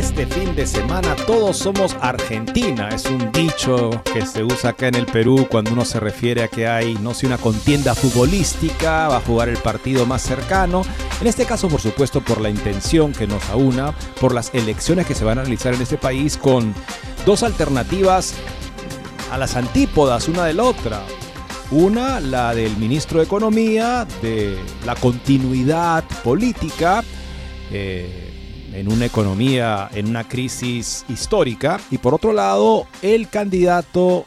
Este fin de semana todos somos Argentina. Es un dicho que se usa acá en el Perú cuando uno se refiere a que hay, no sé, una contienda futbolística, va a jugar el partido más cercano. En este caso, por supuesto, por la intención que nos aúna, por las elecciones que se van a realizar en este país con dos alternativas a las antípodas una de la otra. Una, la del ministro de Economía, de la continuidad política. Eh, en una economía, en una crisis histórica. Y por otro lado, el candidato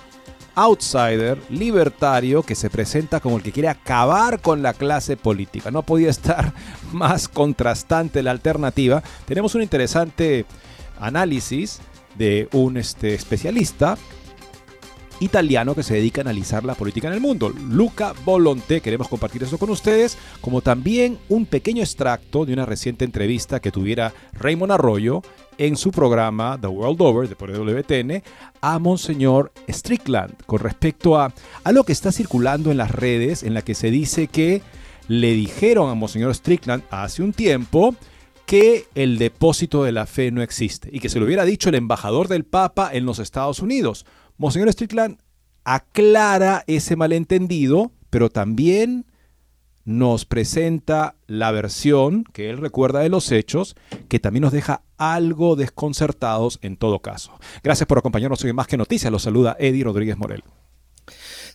outsider, libertario, que se presenta como el que quiere acabar con la clase política. No podía estar más contrastante la alternativa. Tenemos un interesante análisis de un este, especialista italiano que se dedica a analizar la política en el mundo. Luca Volonté, queremos compartir eso con ustedes, como también un pequeño extracto de una reciente entrevista que tuviera Raymond Arroyo en su programa The World Over de por WTN a Monseñor Strickland con respecto a, a lo que está circulando en las redes en la que se dice que le dijeron a Monseñor Strickland hace un tiempo que el depósito de la fe no existe y que se lo hubiera dicho el embajador del Papa en los Estados Unidos. Monseñor Strickland aclara ese malentendido, pero también nos presenta la versión que él recuerda de los hechos, que también nos deja algo desconcertados en todo caso. Gracias por acompañarnos hoy en Más que Noticias. Los saluda Eddie Rodríguez Morel.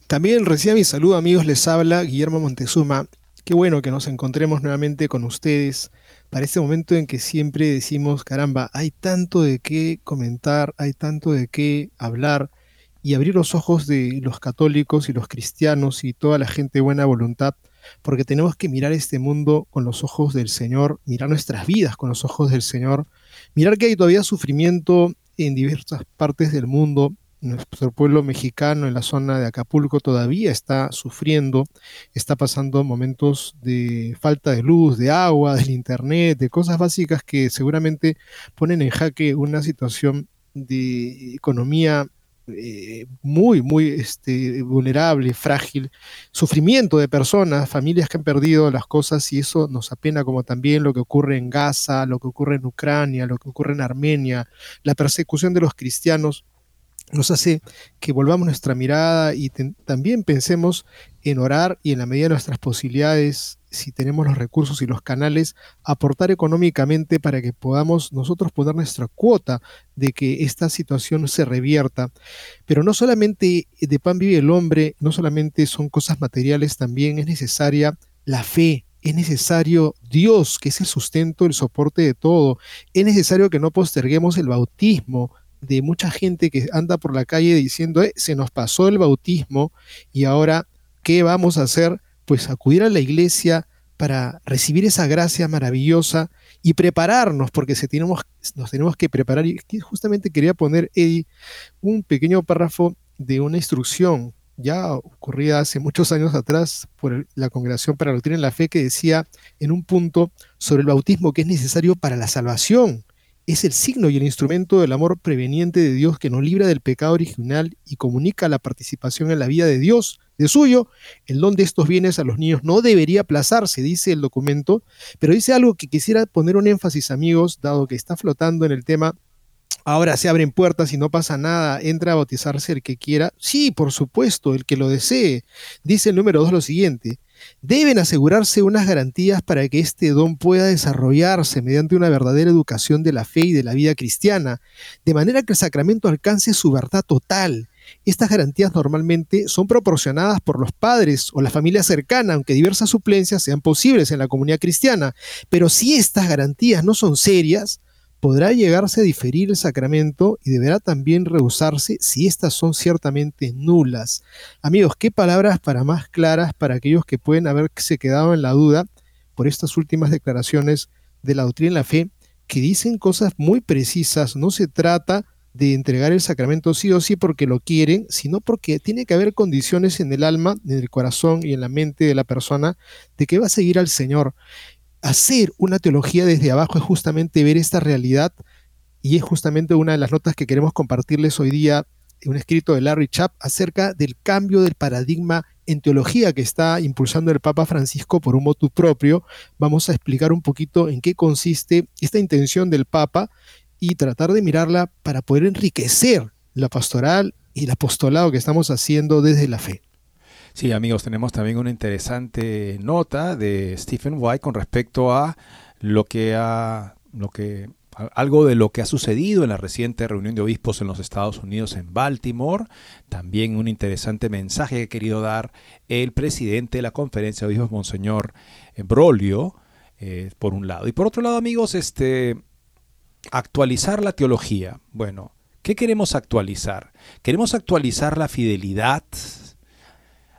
También reciba mi saludo amigos, les habla Guillermo Montezuma. Qué bueno que nos encontremos nuevamente con ustedes para este momento en que siempre decimos, caramba, hay tanto de qué comentar, hay tanto de qué hablar y abrir los ojos de los católicos y los cristianos y toda la gente de buena voluntad, porque tenemos que mirar este mundo con los ojos del Señor, mirar nuestras vidas con los ojos del Señor, mirar que hay todavía sufrimiento en diversas partes del mundo. Nuestro pueblo mexicano en la zona de Acapulco todavía está sufriendo, está pasando momentos de falta de luz, de agua, del internet, de cosas básicas que seguramente ponen en jaque una situación de economía eh, muy, muy este, vulnerable, frágil, sufrimiento de personas, familias que han perdido las cosas y eso nos apena como también lo que ocurre en Gaza, lo que ocurre en Ucrania, lo que ocurre en Armenia, la persecución de los cristianos nos hace que volvamos nuestra mirada y también pensemos en orar y en la medida de nuestras posibilidades, si tenemos los recursos y los canales, aportar económicamente para que podamos nosotros poner nuestra cuota de que esta situación se revierta. Pero no solamente de pan vive el hombre, no solamente son cosas materiales, también es necesaria la fe, es necesario Dios, que es el sustento, el soporte de todo. Es necesario que no posterguemos el bautismo, de mucha gente que anda por la calle diciendo, eh, se nos pasó el bautismo y ahora, ¿qué vamos a hacer? Pues acudir a la iglesia para recibir esa gracia maravillosa y prepararnos, porque se tenemos, nos tenemos que preparar. Y justamente quería poner, Eddie, un pequeño párrafo de una instrucción ya ocurrida hace muchos años atrás por la Congregación para la Doctrina en la Fe, que decía en un punto sobre el bautismo que es necesario para la salvación es el signo y el instrumento del amor preveniente de Dios que nos libra del pecado original y comunica la participación en la vida de Dios, de suyo. El don de estos bienes a los niños no debería aplazarse, dice el documento, pero dice algo que quisiera poner un énfasis, amigos, dado que está flotando en el tema. Ahora se abren puertas y no pasa nada, entra a bautizarse el que quiera. Sí, por supuesto, el que lo desee. Dice el número dos lo siguiente, deben asegurarse unas garantías para que este don pueda desarrollarse mediante una verdadera educación de la fe y de la vida cristiana, de manera que el sacramento alcance su verdad total. Estas garantías normalmente son proporcionadas por los padres o la familia cercana, aunque diversas suplencias sean posibles en la comunidad cristiana. Pero si estas garantías no son serias, podrá llegarse a diferir el sacramento y deberá también rehusarse si éstas son ciertamente nulas. Amigos, qué palabras para más claras para aquellos que pueden haberse quedado en la duda por estas últimas declaraciones de la doctrina de la fe, que dicen cosas muy precisas. No se trata de entregar el sacramento sí o sí porque lo quieren, sino porque tiene que haber condiciones en el alma, en el corazón y en la mente de la persona de que va a seguir al Señor hacer una teología desde abajo es justamente ver esta realidad y es justamente una de las notas que queremos compartirles hoy día, un escrito de Larry Chap acerca del cambio del paradigma en teología que está impulsando el Papa Francisco por un motu propio. Vamos a explicar un poquito en qué consiste esta intención del Papa y tratar de mirarla para poder enriquecer la pastoral y el apostolado que estamos haciendo desde la fe. Sí, amigos, tenemos también una interesante nota de Stephen White con respecto a lo que ha, lo que algo de lo que ha sucedido en la reciente reunión de obispos en los Estados Unidos en Baltimore. También un interesante mensaje que ha querido dar el presidente de la conferencia de obispos, Monseñor Brolio, eh, por un lado. Y por otro lado, amigos, este, actualizar la teología. Bueno, ¿qué queremos actualizar? Queremos actualizar la fidelidad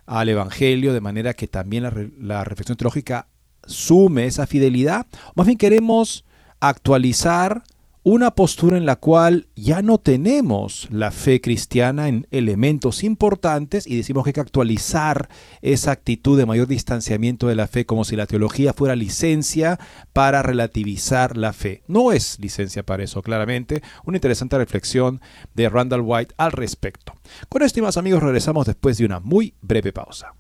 al Evangelio, de manera que también la, reflexión teológica sume esa fidelidad. Más bien queremos actualizar una postura en la cual ya no tenemos la fe cristiana en elementos importantes y decimos que hay que actualizar esa actitud de mayor distanciamiento de la fe como si la teología fuera licencia para relativizar la fe. No es licencia para eso, claramente. Una interesante reflexión de Randall White al respecto. Con esto y más amigos regresamos después de una muy breve pausa.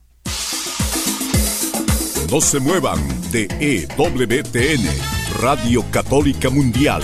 No se muevan de EWTN, Radio Católica Mundial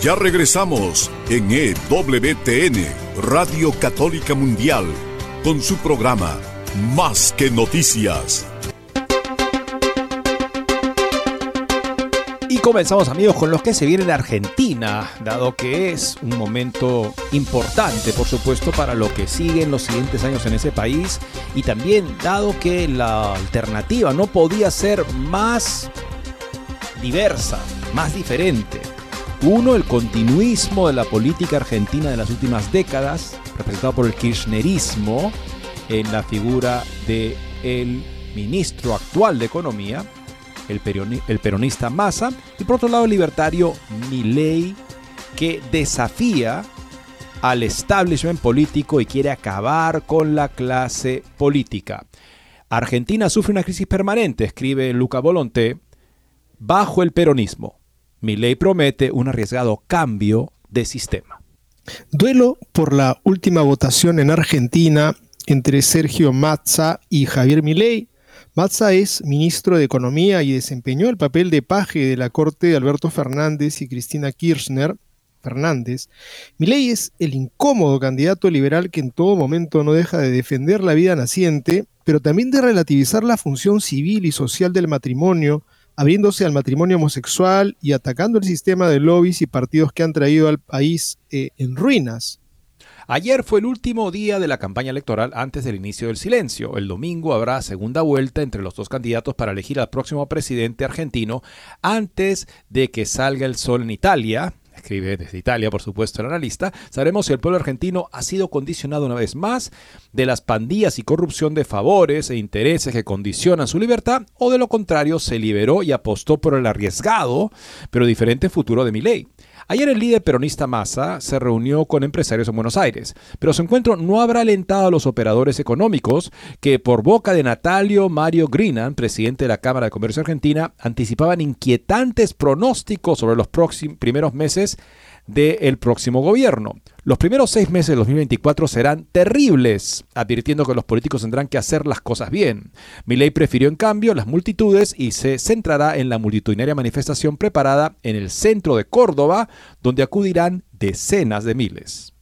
Ya regresamos en EWTN, Radio Católica Mundial, con su programa Más que Noticias. Y comenzamos amigos con los que se viene en Argentina, dado que es un momento importante, por supuesto, para lo que sigue en los siguientes años en ese país, y también dado que la alternativa no podía ser más diversa, más diferente uno, el continuismo de la política argentina de las últimas décadas, representado por el kirchnerismo en la figura del el ministro actual de Economía, el, el peronista Massa, y por otro lado el libertario Milei, que desafía al establishment político y quiere acabar con la clase política. Argentina sufre una crisis permanente, escribe Luca Volonté, bajo el peronismo. Mi ley promete un arriesgado cambio de sistema. Duelo por la última votación en Argentina entre Sergio Mazza y Javier Milei. Mazza es ministro de Economía y desempeñó el papel de paje de la corte de Alberto Fernández y Cristina Kirchner. Fernández, Milei es el incómodo candidato liberal que en todo momento no deja de defender la vida naciente, pero también de relativizar la función civil y social del matrimonio, abriéndose al matrimonio homosexual y atacando el sistema de lobbies y partidos que han traído al país eh, en ruinas. Ayer fue el último día de la campaña electoral antes del inicio del silencio. El domingo habrá segunda vuelta entre los dos candidatos para elegir al próximo presidente argentino antes de que salga el sol en Italia escribe desde Italia, por supuesto, el analista, sabremos si el pueblo argentino ha sido condicionado una vez más de las pandillas y corrupción de favores e intereses que condicionan su libertad, o de lo contrario, se liberó y apostó por el arriesgado, pero diferente futuro de Milei. Ayer el líder peronista Massa se reunió con empresarios en Buenos Aires, pero su encuentro no habrá alentado a los operadores económicos que por boca de Natalio Mario Grinan, presidente de la Cámara de Comercio Argentina, anticipaban inquietantes pronósticos sobre los primeros meses del próximo gobierno. Los primeros seis meses de 2024 serán terribles, advirtiendo que los políticos tendrán que hacer las cosas bien. Milei prefirió en cambio las multitudes y se centrará en la multitudinaria manifestación preparada en el centro de Córdoba, donde acudirán decenas de miles.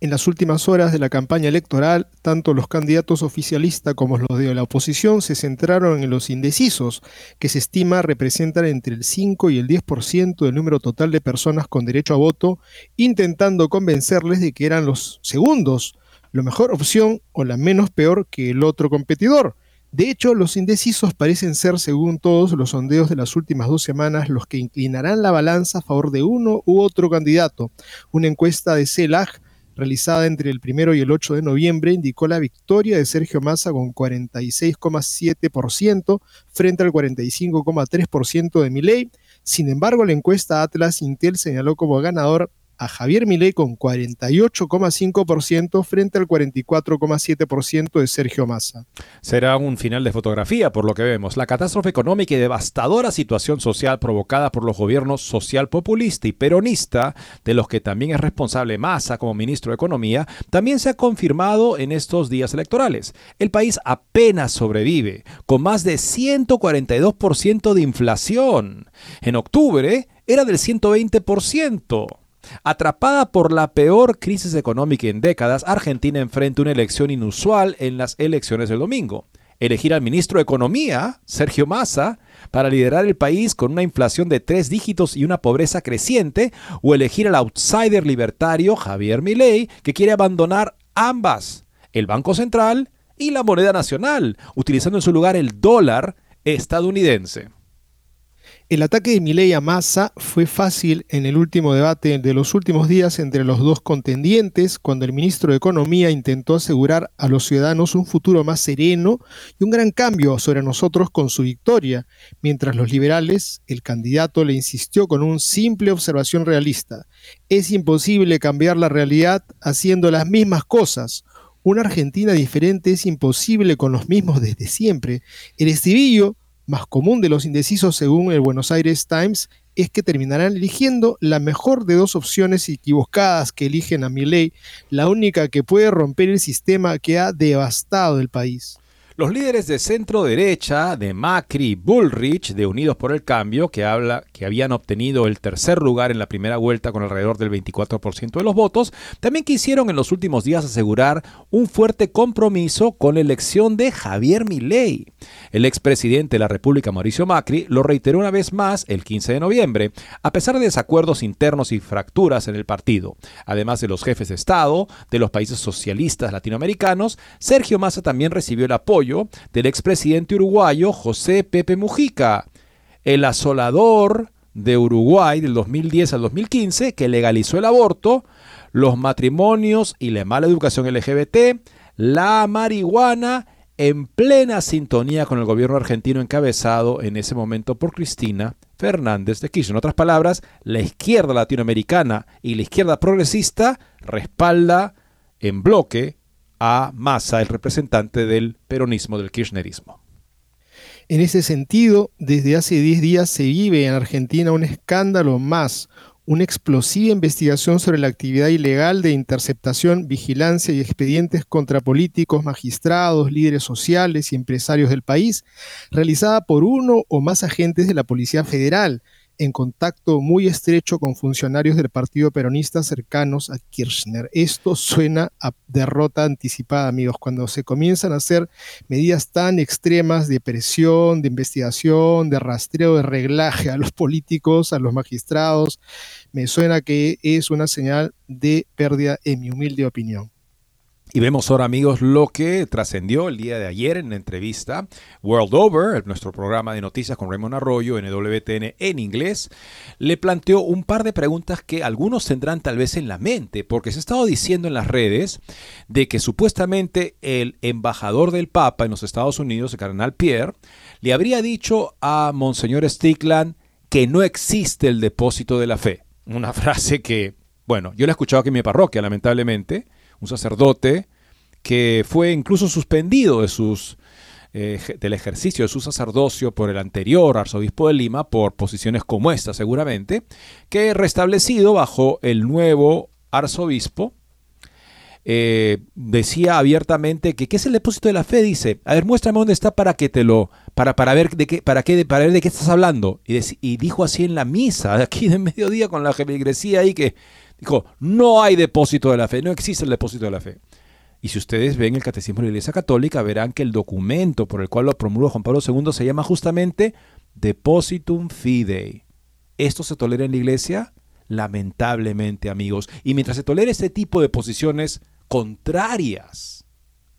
En las últimas horas de la campaña electoral, tanto los candidatos oficialistas como los de la oposición se centraron en los indecisos, que se estima representan entre el 5 y el 10% del número total de personas con derecho a voto, intentando convencerles de que eran los segundos, la mejor opción o la menos peor que el otro competidor. De hecho, los indecisos parecen ser, según todos los sondeos de las últimas dos semanas, los que inclinarán la balanza a favor de uno u otro candidato. Una encuesta de CELAG realizada entre el 1 y el 8 de noviembre, indicó la victoria de Sergio Massa con 46,7% frente al 45,3% de Milei. Sin embargo, la encuesta Atlas Intel señaló como ganador a Javier Milei con 48,5% frente al 44,7% de Sergio Massa. Será un final de fotografía por lo que vemos. La catástrofe económica y devastadora situación social provocada por los gobiernos social populista y peronista, de los que también es responsable Massa como ministro de Economía, también se ha confirmado en estos días electorales. El país apenas sobrevive, con más de 142% de inflación. En octubre era del 120%. Atrapada por la peor crisis económica en décadas, Argentina enfrenta una elección inusual en las elecciones del domingo. Elegir al ministro de Economía, Sergio Massa, para liderar el país con una inflación de tres dígitos y una pobreza creciente, o elegir al outsider libertario Javier Milei, que quiere abandonar ambas, el Banco Central y la moneda nacional, utilizando en su lugar el dólar estadounidense. El ataque de Milei a Massa fue fácil en el último debate de los últimos días entre los dos contendientes, cuando el ministro de Economía intentó asegurar a los ciudadanos un futuro más sereno y un gran cambio sobre nosotros con su victoria, mientras los liberales, el candidato le insistió con una simple observación realista. Es imposible cambiar la realidad haciendo las mismas cosas. Una Argentina diferente es imposible con los mismos desde siempre. El estribillo más común de los indecisos según el Buenos Aires Times es que terminarán eligiendo la mejor de dos opciones equivocadas que eligen a Milley, la única que puede romper el sistema que ha devastado el país. Los líderes de centro derecha, de Macri y Bullrich, de Unidos por el Cambio, que, habla, que habían obtenido el tercer lugar en la primera vuelta con alrededor del 24% de los votos, también quisieron en los últimos días asegurar un fuerte compromiso con la elección de Javier Milei. El expresidente de la República, Mauricio Macri, lo reiteró una vez más el 15 de noviembre, a pesar de desacuerdos internos y fracturas en el partido. Además de los jefes de Estado de los países socialistas latinoamericanos, Sergio Massa también recibió el apoyo del expresidente uruguayo José Pepe Mujica, el asolador de Uruguay del 2010 al 2015 que legalizó el aborto, los matrimonios y la mala educación LGBT, la marihuana en plena sintonía con el gobierno argentino encabezado en ese momento por Cristina Fernández de Kirchner. En otras palabras, la izquierda latinoamericana y la izquierda progresista respalda en bloque a Massa, el representante del peronismo, del kirchnerismo. En ese sentido, desde hace 10 días se vive en Argentina un escándalo más, una explosiva investigación sobre la actividad ilegal de interceptación, vigilancia y expedientes contra políticos, magistrados, líderes sociales y empresarios del país, realizada por uno o más agentes de la Policía Federal, en contacto muy estrecho con funcionarios del Partido Peronista cercanos a Kirchner. Esto suena a derrota anticipada, amigos, cuando se comienzan a hacer medidas tan extremas de presión, de investigación, de rastreo, de reglaje a los políticos, a los magistrados, me suena que es una señal de pérdida, en mi humilde opinión. Y vemos ahora, amigos, lo que trascendió el día de ayer en la entrevista World Over, nuestro programa de noticias con Raymond Arroyo en WTN en inglés, le planteó un par de preguntas que algunos tendrán tal vez en la mente, porque se ha estado diciendo en las redes de que supuestamente el embajador del Papa en los Estados Unidos, el cardenal Pierre, le habría dicho a Monseñor Strickland que no existe el depósito de la fe. Una frase que, bueno, yo la he escuchado aquí en mi parroquia, lamentablemente un sacerdote que fue incluso suspendido de sus, eh, del ejercicio de su sacerdocio por el anterior arzobispo de Lima por posiciones como esta seguramente, que restablecido bajo el nuevo arzobispo, eh, decía abiertamente que qué es el depósito de la fe, dice, a ver, muéstrame dónde está para que te lo, para, para ver de qué, para qué, para ver de qué estás hablando. Y, dijo así en la misa, aquí de mediodía con la feligresía ahí que Dijo, no hay depósito de la fe, no existe el depósito de la fe. Y si ustedes ven el Catecismo de la Iglesia Católica, verán que el documento por el cual lo promulgó Juan Pablo II se llama justamente Depositum Fidei. ¿Esto se tolera en la Iglesia? Lamentablemente, amigos. Y mientras se tolera este tipo de posiciones contrarias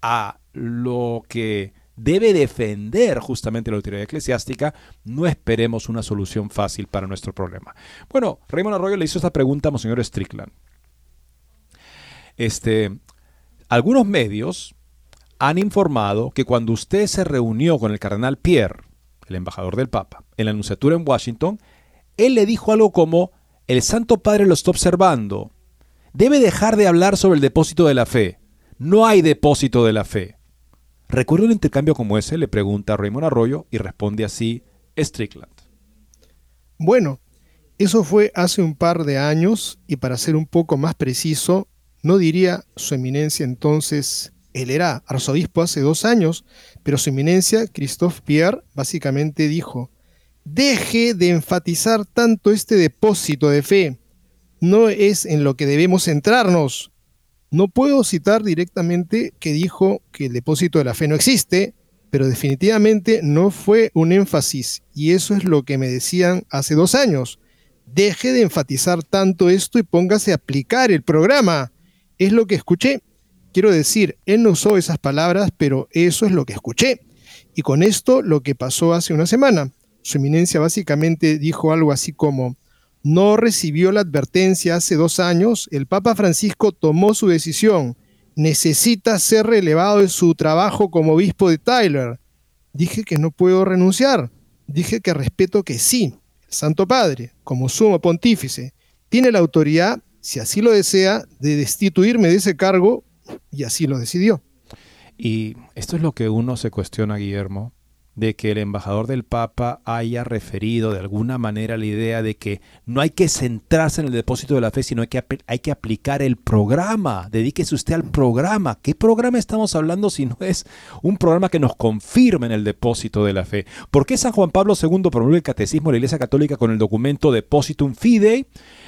a lo que debe defender justamente la autoridad eclesiástica, no esperemos una solución fácil para nuestro problema. Bueno, Raymond Arroyo le hizo esta pregunta a Monseñor Strickland. Este, algunos medios han informado que cuando usted se reunió con el cardenal Pierre, el embajador del Papa, en la anunciatura en Washington, él le dijo algo como, el Santo Padre lo está observando, debe dejar de hablar sobre el depósito de la fe. No hay depósito de la fe. ¿Recuerda un intercambio como ese? Le pregunta Raymond Arroyo y responde así Strickland. Bueno, eso fue hace un par de años y para ser un poco más preciso, no diría su eminencia entonces, él era arzobispo hace dos años, pero su eminencia, Christophe Pierre, básicamente dijo, deje de enfatizar tanto este depósito de fe, no es en lo que debemos centrarnos, no puedo citar directamente que dijo que el depósito de la fe no existe, pero definitivamente no fue un énfasis, y eso es lo que me decían hace dos años. Deje de enfatizar tanto esto y póngase a aplicar el programa. Es lo que escuché. Quiero decir, él no usó esas palabras, pero eso es lo que escuché. Y con esto lo que pasó hace una semana. Su eminencia básicamente dijo algo así como, no recibió la advertencia hace dos años, el Papa Francisco tomó su decisión. Necesita ser relevado de su trabajo como obispo de Tyler. Dije que no puedo renunciar. Dije que respeto que sí, el Santo Padre, como sumo pontífice, tiene la autoridad, si así lo desea, de destituirme de ese cargo, y así lo decidió. Y esto es lo que uno se cuestiona, Guillermo de que el embajador del Papa haya referido de alguna manera la idea de que no hay que centrarse en el depósito de la fe, sino que hay que aplicar el programa. Dedíquese usted al programa. ¿Qué programa estamos hablando si no es un programa que nos confirme en el depósito de la fe? ¿Por qué San Juan Pablo II promulgó el catecismo de la Iglesia Católica con el documento Depositum Fidei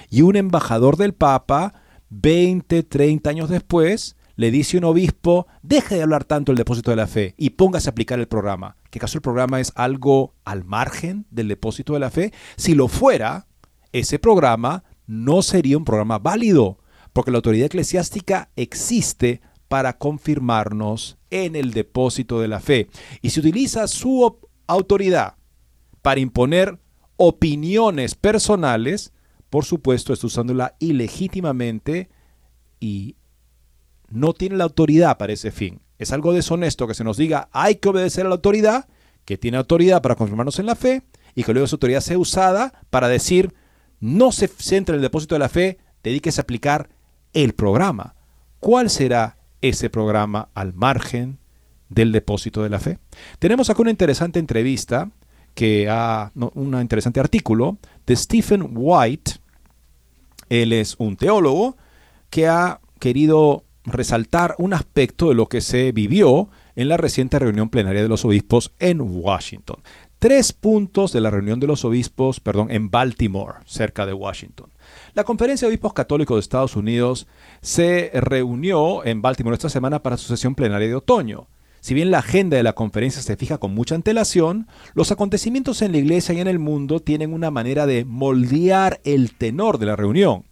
y un embajador del Papa 20, 30 años después le dice un obispo, deje de hablar tanto del depósito de la fe y póngase a aplicar el programa. ¿Que acaso el programa es algo al margen del depósito de la fe? Si lo fuera, ese programa no sería un programa válido, porque la autoridad eclesiástica existe para confirmarnos en el depósito de la fe. Y si utiliza su autoridad para imponer opiniones personales, por supuesto, está usándola ilegítimamente y no tiene la autoridad para ese fin. Es algo deshonesto que se nos diga hay que obedecer a la autoridad, que tiene autoridad para confirmarnos en la fe, y que luego esa autoridad sea usada para decir no se centre en el depósito de la fe, dedíquese a aplicar el programa. ¿Cuál será ese programa al margen del depósito de la fe? Tenemos acá una interesante entrevista que ha, un interesante artículo de Stephen White. Él es un teólogo que ha querido resaltar un aspecto de lo que se vivió en la reciente reunión plenaria de los obispos en Washington. tres puntos de la reunión de los obispos, perdón, en Baltimore, cerca de Washington. La Conferencia de Obispos Católicos de Estados Unidos se reunió en Baltimore esta semana para su sesión plenaria de otoño. Si bien la agenda de la conferencia se fija con mucha antelación, los acontecimientos en la iglesia y en el mundo tienen una manera de moldear el tenor de la reunión.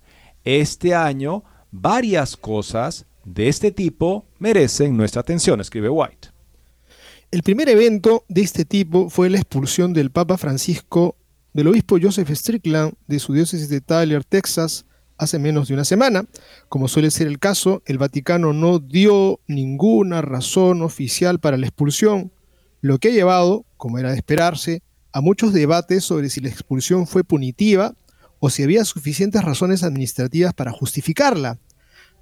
Este año, varias cosas de este tipo merecen nuestra atención, escribe White. El primer evento de este tipo fue la expulsión del Papa Francisco del obispo Joseph Strickland de su diócesis de Tyler, Texas, hace menos de una semana. Como suele ser el caso, el Vaticano no dio ninguna razón oficial para la expulsión, lo que ha llevado, como era de esperarse, a muchos debates sobre si la expulsión fue punitiva o si había suficientes razones administrativas para justificarla.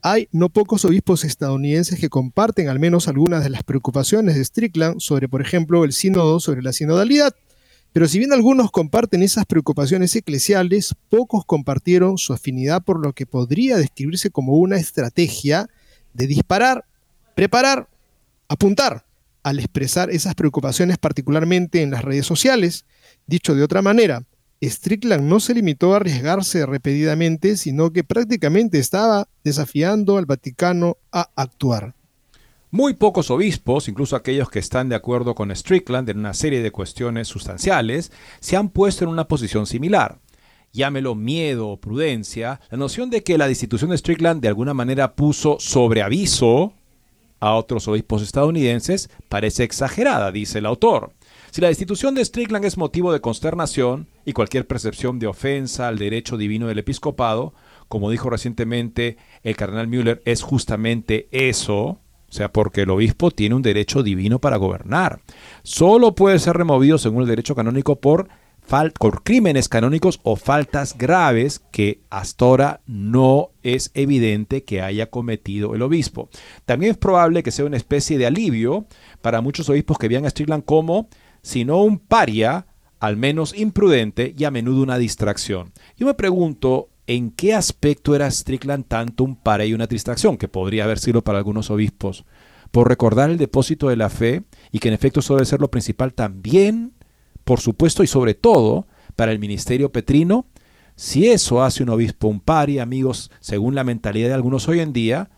Hay no pocos obispos estadounidenses que comparten al menos algunas de las preocupaciones de Strickland sobre, por ejemplo, el sínodo sobre la sinodalidad. Pero si bien algunos comparten esas preocupaciones eclesiales, pocos compartieron su afinidad por lo que podría describirse como una estrategia de disparar, preparar, apuntar, al expresar esas preocupaciones particularmente en las redes sociales. Dicho de otra manera, Strickland no se limitó a arriesgarse repetidamente, sino que prácticamente estaba desafiando al Vaticano a actuar. Muy pocos obispos, incluso aquellos que están de acuerdo con Strickland en una serie de cuestiones sustanciales, se han puesto en una posición similar. Llámelo miedo o prudencia, la noción de que la destitución de Strickland de alguna manera puso sobre aviso a otros obispos estadounidenses parece exagerada, dice el autor. Si la destitución de Strickland es motivo de consternación y cualquier percepción de ofensa al derecho divino del episcopado, como dijo recientemente el cardenal Müller, es justamente eso, o sea, porque el obispo tiene un derecho divino para gobernar. Solo puede ser removido según el derecho canónico por, por crímenes canónicos o faltas graves que hasta ahora no es evidente que haya cometido el obispo. También es probable que sea una especie de alivio para muchos obispos que vean a Strickland como sino un paria, al menos imprudente y a menudo una distracción. Yo me pregunto en qué aspecto era Strickland tanto un paria y una distracción, que podría haber sido para algunos obispos, por recordar el depósito de la fe y que en efecto eso debe ser lo principal también, por supuesto y sobre todo, para el ministerio petrino. Si eso hace un obispo un paria, amigos, según la mentalidad de algunos hoy en día,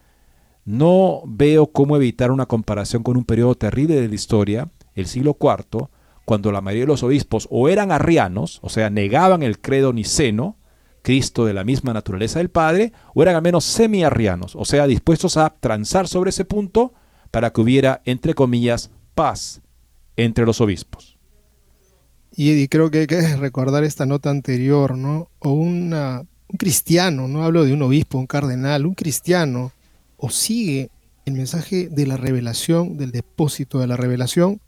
no veo cómo evitar una comparación con un periodo terrible de la historia, el siglo IV, cuando la mayoría de los obispos o eran arrianos, o sea, negaban el credo niceno, Cristo de la misma naturaleza del Padre, o eran al menos semi-arrianos, o sea, dispuestos a transar sobre ese punto para que hubiera, entre comillas, paz entre los obispos. Y, creo que hay que recordar esta nota anterior, ¿no? O una, un cristiano, no hablo de un obispo, un cardenal, un cristiano, o sigue el mensaje de la revelación, del depósito de la revelación,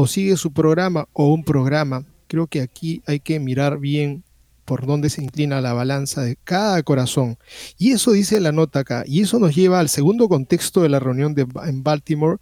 o sigue su programa o un programa. Creo que aquí hay que mirar bien por dónde se inclina la balanza de cada corazón. Y eso dice la nota acá. Y eso nos lleva al segundo contexto de la reunión de, en Baltimore,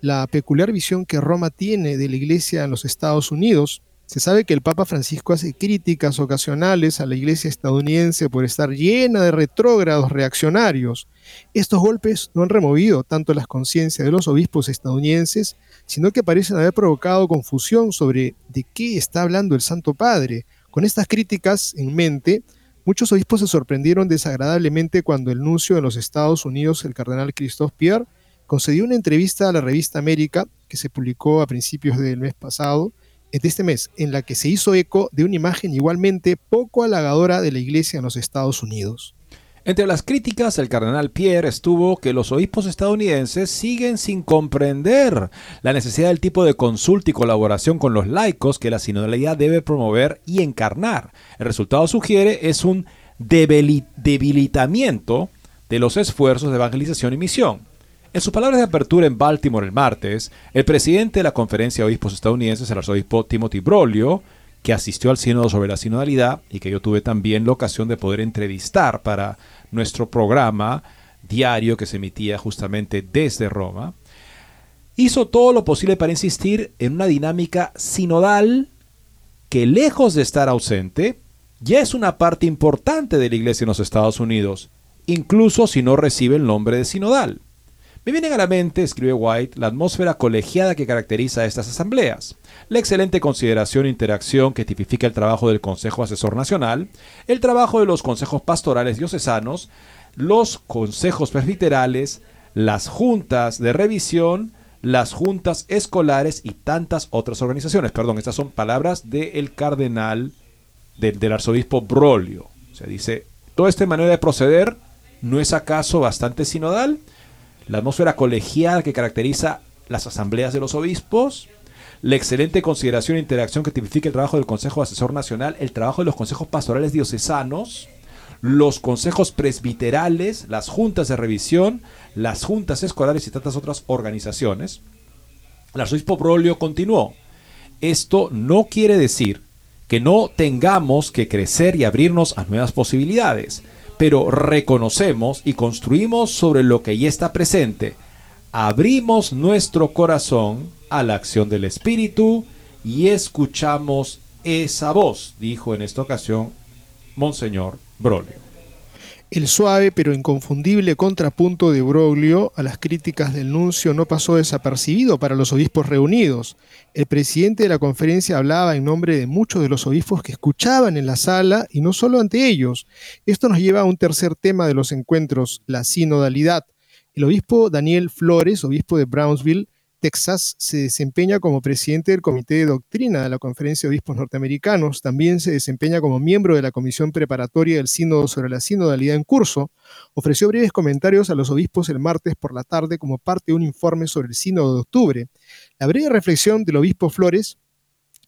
la peculiar visión que Roma tiene de la iglesia en los Estados Unidos. Se sabe que el Papa Francisco hace críticas ocasionales a la iglesia estadounidense por estar llena de retrógrados reaccionarios. Estos golpes no han removido tanto las conciencias de los obispos estadounidenses sino que parecen haber provocado confusión sobre de qué está hablando el Santo Padre. Con estas críticas en mente, muchos obispos se sorprendieron desagradablemente cuando el nuncio de los Estados Unidos, el cardenal Christophe Pierre, concedió una entrevista a la revista América, que se publicó a principios del mes pasado, de este mes, en la que se hizo eco de una imagen igualmente poco halagadora de la Iglesia en los Estados Unidos. Entre las críticas, el cardenal Pierre estuvo que los obispos estadounidenses siguen sin comprender la necesidad del tipo de consulta y colaboración con los laicos que la sinodalidad debe promover y encarnar. El resultado sugiere es un debilitamiento de los esfuerzos de evangelización y misión. En sus palabras de apertura en Baltimore el martes, el presidente de la Conferencia de Obispos Estadounidenses, el arzobispo Timothy Broglio, que asistió al sínodo sobre la sinodalidad y que yo tuve también la ocasión de poder entrevistar para nuestro programa diario que se emitía justamente desde Roma, hizo todo lo posible para insistir en una dinámica sinodal que lejos de estar ausente, ya es una parte importante de la iglesia en los Estados Unidos, incluso si no recibe el nombre de sinodal. Me viene a la mente, escribe White, la atmósfera colegiada que caracteriza a estas asambleas, la excelente consideración e interacción que tipifica el trabajo del Consejo Asesor Nacional, el trabajo de los consejos pastorales diocesanos, los consejos presbiterales, las juntas de revisión, las juntas escolares y tantas otras organizaciones. Perdón, estas son palabras del cardenal, del arzobispo Brolio. Se dice, toda esta manera de proceder no es acaso bastante sinodal la atmósfera colegial que caracteriza las asambleas de los obispos, la excelente consideración e interacción que tipifica el trabajo del Consejo Asesor Nacional, el trabajo de los consejos pastorales diocesanos, los consejos presbiterales, las juntas de revisión, las juntas escolares y tantas otras organizaciones. El arzobispo Brolio continuó, esto no quiere decir que no tengamos que crecer y abrirnos a nuevas posibilidades pero reconocemos y construimos sobre lo que ya está presente. Abrimos nuestro corazón a la acción del Espíritu y escuchamos esa voz, dijo en esta ocasión Monseñor Brolio. El suave pero inconfundible contrapunto de Broglio a las críticas del nuncio no pasó desapercibido para los obispos reunidos. El presidente de la conferencia hablaba en nombre de muchos de los obispos que escuchaban en la sala y no solo ante ellos. Esto nos lleva a un tercer tema de los encuentros, la sinodalidad. El obispo Daniel Flores, obispo de Brownsville, Texas se desempeña como presidente del Comité de Doctrina de la Conferencia de Obispos Norteamericanos. También se desempeña como miembro de la Comisión Preparatoria del Sínodo sobre la Sinodalidad en curso. Ofreció breves comentarios a los obispos el martes por la tarde como parte de un informe sobre el Sínodo de octubre. La breve reflexión del obispo Flores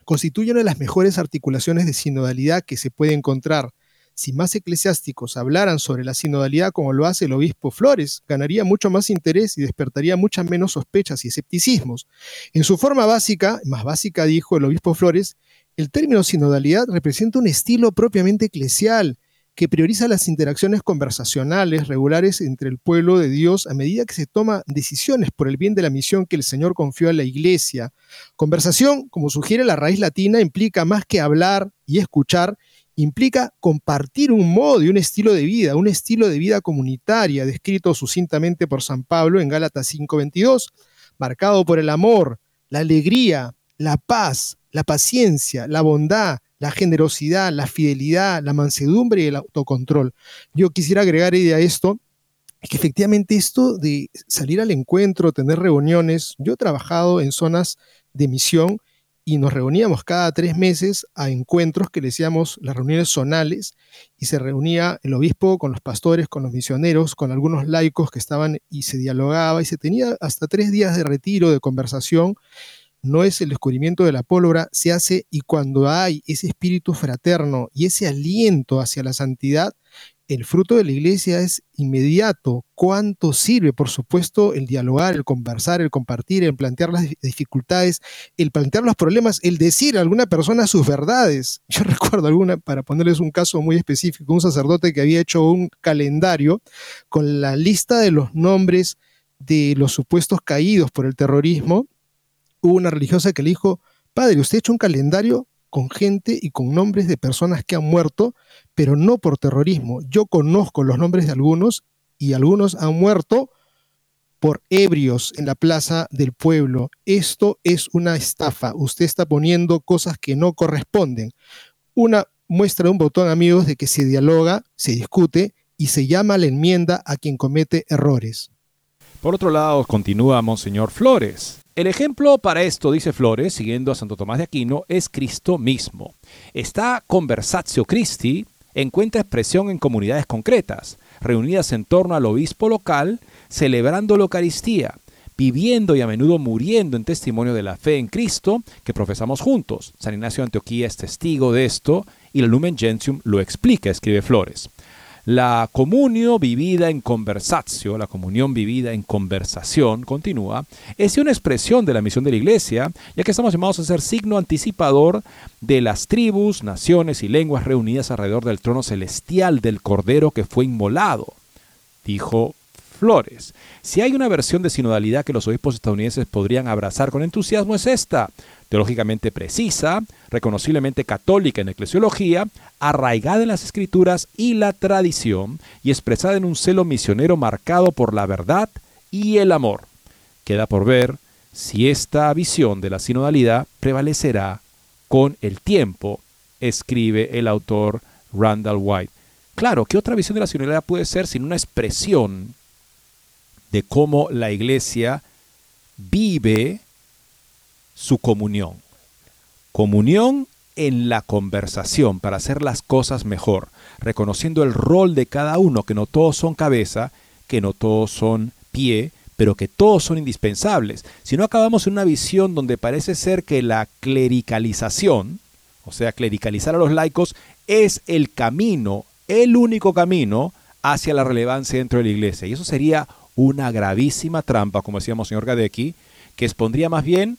constituye una de las mejores articulaciones de sinodalidad que se puede encontrar si más eclesiásticos hablaran sobre la sinodalidad como lo hace el obispo Flores, ganaría mucho más interés y despertaría muchas menos sospechas y escepticismos. En su forma básica, más básica dijo el obispo Flores, el término sinodalidad representa un estilo propiamente eclesial que prioriza las interacciones conversacionales regulares entre el pueblo de Dios a medida que se toman decisiones por el bien de la misión que el Señor confió a la iglesia. Conversación, como sugiere la raíz latina, implica más que hablar y escuchar, implica compartir un modo y un estilo de vida, un estilo de vida comunitaria descrito sucintamente por San Pablo en Gálatas 5:22, marcado por el amor, la alegría, la paz, la paciencia, la bondad, la generosidad, la fidelidad, la mansedumbre y el autocontrol. Yo quisiera agregar a esto que efectivamente esto de salir al encuentro, tener reuniones, yo he trabajado en zonas de misión y nos reuníamos cada tres meses a encuentros que le decíamos las reuniones zonales y se reunía el obispo con los pastores, con los misioneros, con algunos laicos que estaban y se dialogaba y se tenía hasta tres días de retiro, de conversación. No es el descubrimiento de la pólvora, se hace y cuando hay ese espíritu fraterno y ese aliento hacia la santidad, el fruto de la iglesia es inmediato. ¿Cuánto sirve? Por supuesto, el dialogar, el conversar, el compartir, el plantear las dificultades, el plantear los problemas, el decir a alguna persona sus verdades. Yo recuerdo alguna, para ponerles un caso muy específico, un sacerdote que había hecho un calendario con la lista de los nombres de los supuestos caídos por el terrorismo. Hubo una religiosa que le dijo, Padre, usted ha hecho un calendario con gente y con nombres de personas que han muerto, pero no por terrorismo. Yo conozco los nombres de algunos y algunos han muerto por ebrios en la plaza del pueblo. Esto es una estafa. Usted está poniendo cosas que no corresponden. Una muestra de un botón, amigos, de que se dialoga, se discute y se llama la enmienda a quien comete errores. Por otro lado, continúa Monseñor Flores. El ejemplo para esto, dice Flores, siguiendo a Santo Tomás de Aquino, es Cristo mismo. Esta conversatio Christi encuentra expresión en comunidades concretas, reunidas en torno al obispo local, celebrando la Eucaristía, viviendo y a menudo muriendo en testimonio de la fe en Cristo que profesamos juntos. San Ignacio de Antioquía es testigo de esto y el Lumen Gentium lo explica, escribe Flores. La comunio vivida en conversatio, la comunión vivida en conversación, continúa, es una expresión de la misión de la Iglesia, ya que estamos llamados a ser signo anticipador de las tribus, naciones y lenguas reunidas alrededor del trono celestial del Cordero que fue inmolado, dijo Flores. Si hay una versión de sinodalidad que los obispos estadounidenses podrían abrazar con entusiasmo es esta, teológicamente precisa, reconociblemente católica en eclesiología, arraigada en las escrituras y la tradición y expresada en un celo misionero marcado por la verdad y el amor. Queda por ver si esta visión de la sinodalidad prevalecerá con el tiempo, escribe el autor Randall White. Claro, ¿qué otra visión de la sinodalidad puede ser sin una expresión de cómo la iglesia vive su comunión? Comunión en la conversación para hacer las cosas mejor, reconociendo el rol de cada uno, que no todos son cabeza, que no todos son pie, pero que todos son indispensables. Si no acabamos en una visión donde parece ser que la clericalización, o sea, clericalizar a los laicos, es el camino, el único camino hacia la relevancia dentro de la iglesia. Y eso sería una gravísima trampa, como decíamos señor Gadecki, que expondría más bien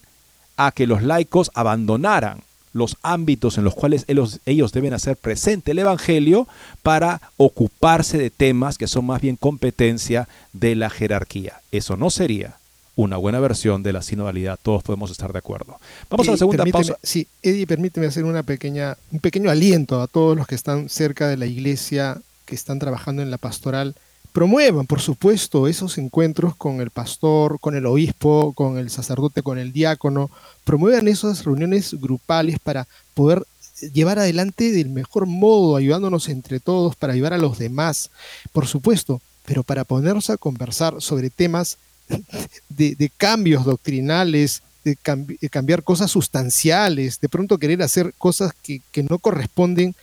a que los laicos abandonaran los ámbitos en los cuales ellos, deben hacer presente el Evangelio para ocuparse de temas que son más bien competencia de la jerarquía. Eso no sería una buena versión de la sinodalidad, todos podemos estar de acuerdo. Vamos a la segunda pausa. Sí, Eddie, permíteme hacer una pequeña, un pequeño aliento a todos los que están cerca de la iglesia, que están trabajando en la pastoral promuevan, por supuesto, esos encuentros con el pastor, con el obispo, con el sacerdote, con el diácono, promuevan esas reuniones grupales para poder llevar adelante del mejor modo, ayudándonos entre todos para ayudar a los demás, por supuesto, pero para ponernos a conversar sobre temas de, cambios doctrinales, de, cambiar cosas sustanciales, de pronto querer hacer cosas que, que no corresponden,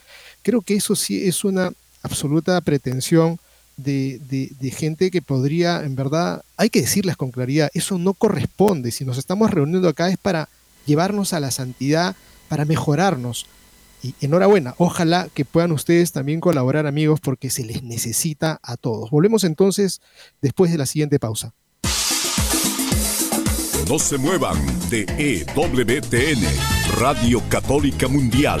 creo que eso sí es una absoluta pretensión de, gente que podría, en verdad, hay que decirles con claridad, eso no corresponde. Si nos estamos reuniendo acá es para llevarnos a la santidad, para mejorarnos. Y enhorabuena, ojalá que puedan ustedes también colaborar amigos porque se les necesita a todos. Volvemos entonces después de la siguiente pausa. No se muevan de EWTN, Radio Católica Mundial.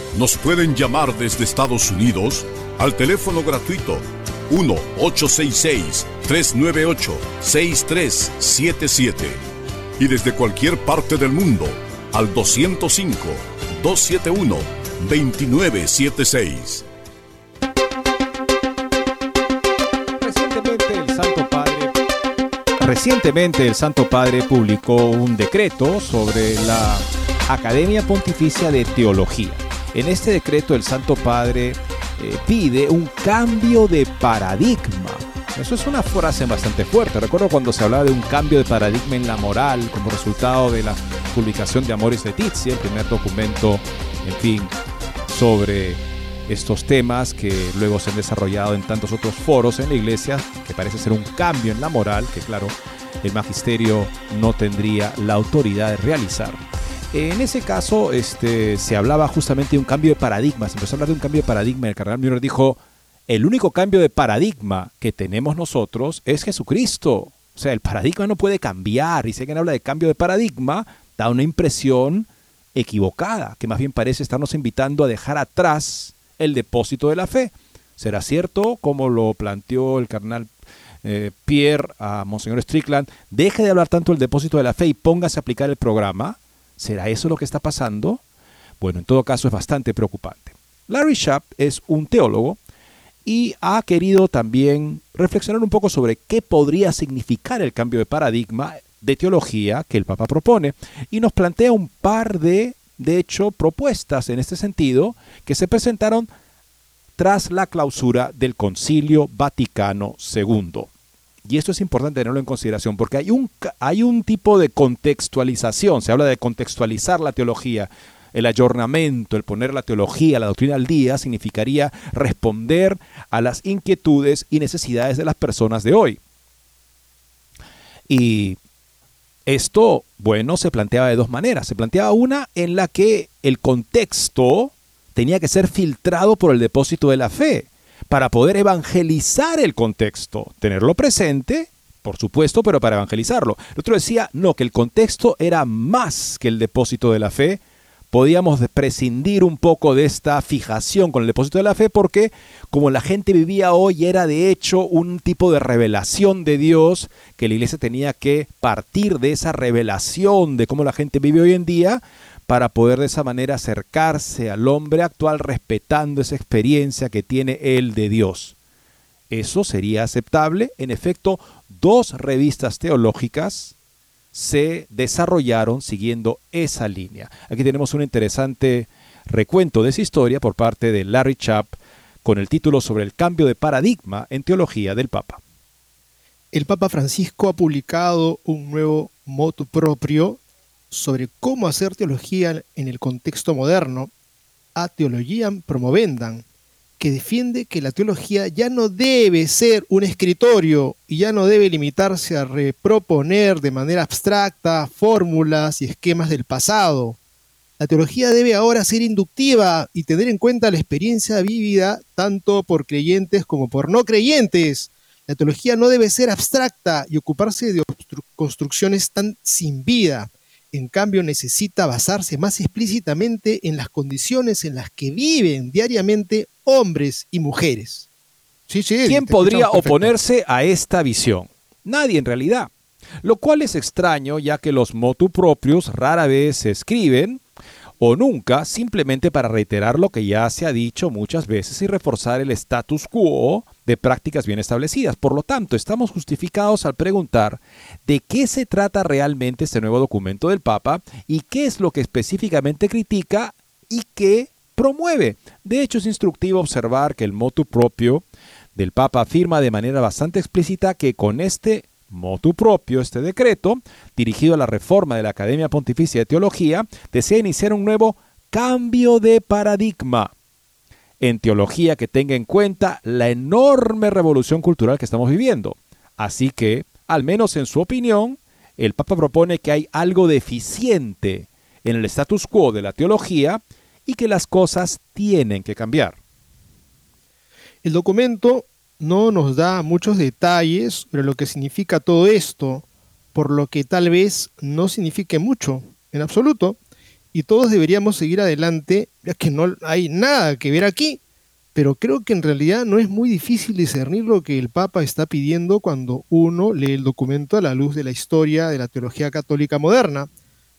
nos pueden llamar desde Estados Unidos al teléfono gratuito 1-866-398-6377 y desde cualquier parte del mundo al 205-271-2976. Recientemente el Santo Padre Recientemente el Santo Padre publicó un decreto sobre la Academia Pontificia de Teología. En este decreto el Santo Padre eh, pide un cambio de paradigma. Eso es una frase bastante fuerte. Recuerdo cuando se hablaba de un cambio de paradigma en la moral como resultado de la publicación de Amoris Letizia, el primer documento, en fin, sobre estos temas que luego se han desarrollado en tantos otros foros en la iglesia, que parece ser un cambio en la moral, que claro, el magisterio no tendría la autoridad de realizar. En ese caso, este, se hablaba justamente de un cambio de paradigma. Se empezó a hablar de un cambio de paradigma. El cardenal Müller dijo: el único cambio de paradigma que tenemos nosotros es Jesucristo. O sea, el paradigma no puede cambiar. Y si alguien habla de cambio de paradigma, da una impresión equivocada, que más bien parece estarnos invitando a dejar atrás el depósito de la fe. ¿Será cierto, como lo planteó el cardenal eh, Pierre a Monseñor Strickland, deje de hablar tanto del depósito de la fe y póngase a aplicar el programa? ¿Será eso lo que está pasando? Bueno, en todo caso es bastante preocupante. Larry Schapp es un teólogo y ha querido también reflexionar un poco sobre qué podría significar el cambio de paradigma de teología que el Papa propone y nos plantea un par de, de hecho, propuestas en este sentido que se presentaron tras la clausura del Concilio Vaticano II. Y esto es importante tenerlo en consideración porque hay un, hay un tipo de contextualización, se habla de contextualizar la teología. El ayornamiento, el poner la teología, la doctrina al día, significaría responder a las inquietudes y necesidades de las personas de hoy. Y esto, bueno, se planteaba de dos maneras. Se planteaba una en la que el contexto tenía que ser filtrado por el depósito de la fe para poder evangelizar el contexto, tenerlo presente, por supuesto, pero para evangelizarlo. El otro decía, no, que el contexto era más que el depósito de la fe. Podíamos prescindir un poco de esta fijación con el depósito de la fe porque como la gente vivía hoy era de hecho un tipo de revelación de Dios que la iglesia tenía que partir de esa revelación de cómo la gente vive hoy en día para poder de esa manera acercarse al hombre actual respetando esa experiencia que tiene él de Dios. ¿Eso sería aceptable? En efecto, dos revistas teológicas se desarrollaron siguiendo esa línea. Aquí tenemos un interesante recuento de esa historia por parte de Larry Chapp con el título sobre el cambio de paradigma en teología del Papa. El Papa Francisco ha publicado un nuevo motu propio sobre cómo hacer teología en el contexto moderno, a Teología Promovendan, que defiende que la teología ya no debe ser un escritorio y ya no debe limitarse a reproponer de manera abstracta fórmulas y esquemas del pasado. La teología debe ahora ser inductiva y tener en cuenta la experiencia vívida tanto por creyentes como por no creyentes. La teología no debe ser abstracta y ocuparse de construcciones tan sin vida en cambio necesita basarse más explícitamente en las condiciones en las que viven diariamente hombres y mujeres. ¿Quién podría oponerse a esta visión? Nadie en realidad. Lo cual es extraño ya que los motu propios rara vez se escriben o nunca simplemente para reiterar lo que ya se ha dicho muchas veces y reforzar el status quo de prácticas bien establecidas. Por lo tanto, estamos justificados al preguntar de qué se trata realmente este nuevo documento del Papa y qué es lo que específicamente critica y qué promueve. De hecho, es instructivo observar que el motu propio del Papa afirma de manera bastante explícita que con este motu propio, este decreto, dirigido a la reforma de la Academia Pontificia de Teología, desea iniciar un nuevo cambio de paradigma en teología que tenga en cuenta la enorme revolución cultural que estamos viviendo. Así que, al menos en su opinión, el Papa propone que hay algo deficiente en el status quo de la teología y que las cosas tienen que cambiar. El documento no nos da muchos detalles sobre lo que significa todo esto, por lo que tal vez no signifique mucho en absoluto, y todos deberíamos seguir adelante, ya que no hay nada que ver aquí. Pero creo que en realidad no es muy difícil discernir lo que el Papa está pidiendo cuando uno lee el documento a la luz de la historia de la teología católica moderna,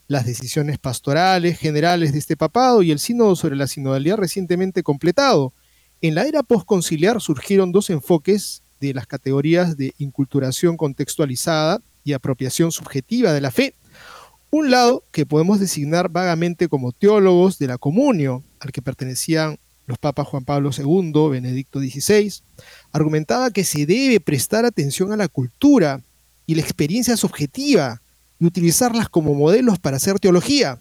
las decisiones pastorales generales de este papado y el sínodo sobre la sinodalidad recientemente completado. En la era postconciliar surgieron dos enfoques de las categorías de inculturación contextualizada y apropiación subjetiva de la fe, un lado que podemos designar vagamente como teólogos de la comunio, al que pertenecían los papas Juan Pablo II, Benedicto XVI, argumentaba que se debe prestar atención a la cultura y la experiencia subjetiva y utilizarlas como modelos para hacer teología.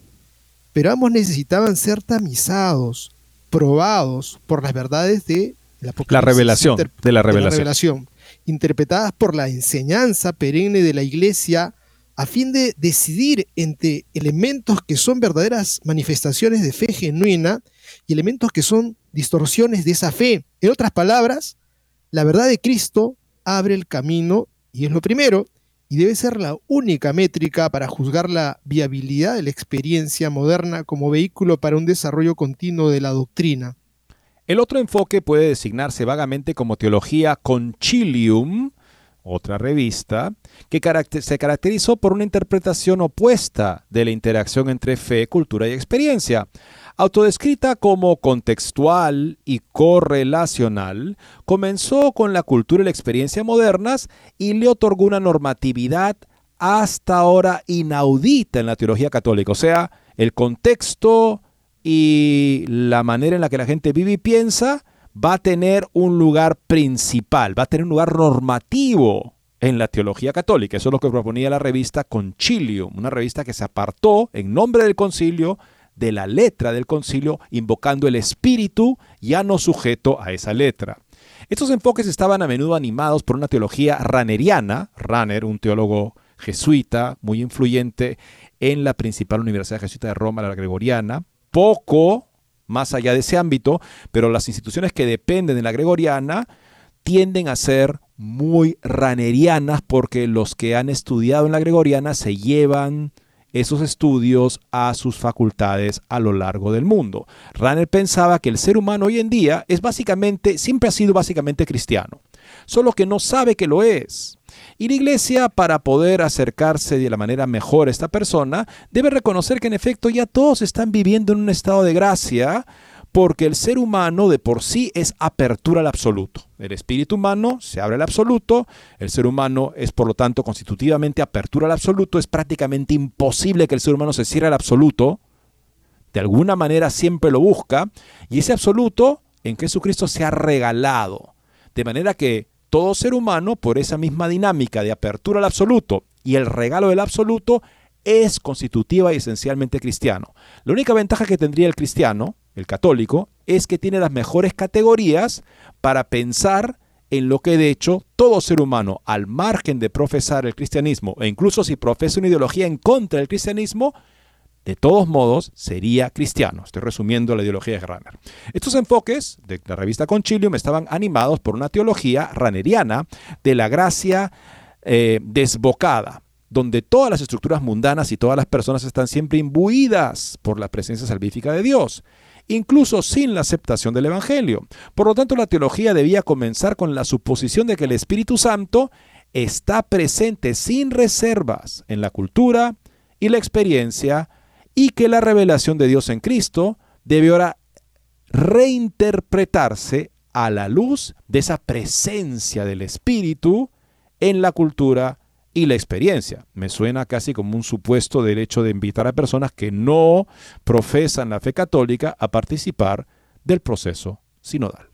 Pero ambos necesitaban ser tamizados, probados por las verdades de la, revelación, de la revelación, interpretadas por la enseñanza perenne de la Iglesia a fin de decidir entre elementos que son verdaderas manifestaciones de fe genuina y elementos que son distorsiones de esa fe. En otras palabras, la verdad de Cristo abre el camino y es lo primero y debe ser la única métrica para juzgar la viabilidad de la experiencia moderna como vehículo para un desarrollo continuo de la doctrina. El otro enfoque puede designarse vagamente como teología concilium, otra revista, que se caracterizó por una interpretación opuesta de la interacción entre fe, cultura y experiencia. Autodescrita como contextual y correlacional, comenzó con la cultura y la experiencia modernas y le otorgó una normatividad hasta ahora inaudita en la teología católica. O sea, el contexto y la manera en la que la gente vive y piensa va a tener un lugar principal, va a tener un lugar normativo en la teología católica. Eso es lo que proponía la revista Concilium, una revista que se apartó en nombre del concilio de la letra del concilio, invocando el espíritu ya no sujeto a esa letra. Estos enfoques estaban a menudo animados por una teología raneriana, Ranner, un teólogo jesuita muy influyente en la principal universidad jesuita de Roma, la gregoriana, poco más allá de ese ámbito, pero las instituciones que dependen de la gregoriana tienden a ser muy ranerianas porque los que han estudiado en la gregoriana se llevan esos estudios a sus facultades a lo largo del mundo. Ranner pensaba que el ser humano hoy en día es básicamente, siempre ha sido básicamente cristiano, solo que no sabe que lo es. Y la iglesia, para poder acercarse de la manera mejor a esta persona, debe reconocer que en efecto ya todos están viviendo en un estado de gracia, porque el ser humano de por sí es apertura al absoluto. El espíritu humano se abre al absoluto, el ser humano es por lo tanto constitutivamente apertura al absoluto, es prácticamente imposible que el ser humano se cierre al absoluto, de alguna manera siempre lo busca, y ese absoluto en Jesucristo se ha regalado, de manera que todo ser humano, por esa misma dinámica de apertura al absoluto y el regalo del absoluto, es constitutiva y esencialmente cristiano. La única ventaja que tendría el cristiano, el católico, es que tiene las mejores categorías para pensar en lo que de hecho todo ser humano, al margen de profesar el cristianismo, e incluso si profesa una ideología en contra del cristianismo, de todos modos sería cristiano. Estoy resumiendo la ideología de Ranner. Estos enfoques de la revista Concilium estaban animados por una teología raneriana de la gracia eh, desbocada, donde todas las estructuras mundanas y todas las personas están siempre imbuidas por la presencia salvífica de Dios incluso sin la aceptación del Evangelio. Por lo tanto, la teología debía comenzar con la suposición de que el Espíritu Santo está presente sin reservas en la cultura y la experiencia y que la revelación de Dios en Cristo debe ahora reinterpretarse a la luz de esa presencia del Espíritu en la cultura y la experiencia. Me suena casi como un supuesto derecho de invitar a personas que no profesan la fe católica a participar del proceso sinodal.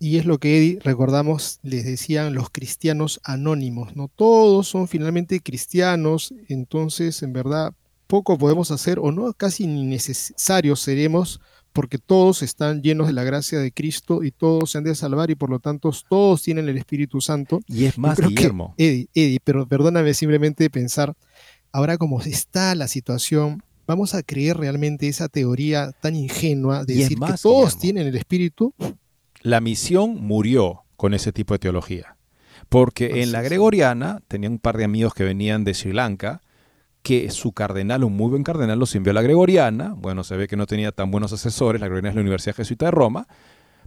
Y es lo que Eddie, recordamos, les decían los cristianos anónimos, ¿no? Todos son finalmente cristianos, entonces en verdad poco podemos hacer o no casi ni necesarios seremos porque todos están llenos de la gracia de Cristo y todos se han de salvar y por lo tanto todos tienen el Espíritu Santo. Y es más, Guillermo. Eddie, pero perdóname simplemente pensar, ahora como está la situación, ¿vamos a creer realmente esa teoría tan ingenua de decir que todos tienen el Espíritu? La misión murió con ese tipo de teología. Porque en la gregoriana, tenía un par de amigos que venían de Sri Lanka, que su cardenal, un muy buen cardenal, los envió a la Gregoriana, bueno, se ve que no tenía tan buenos asesores, la Gregoriana es la Universidad Jesuita de Roma,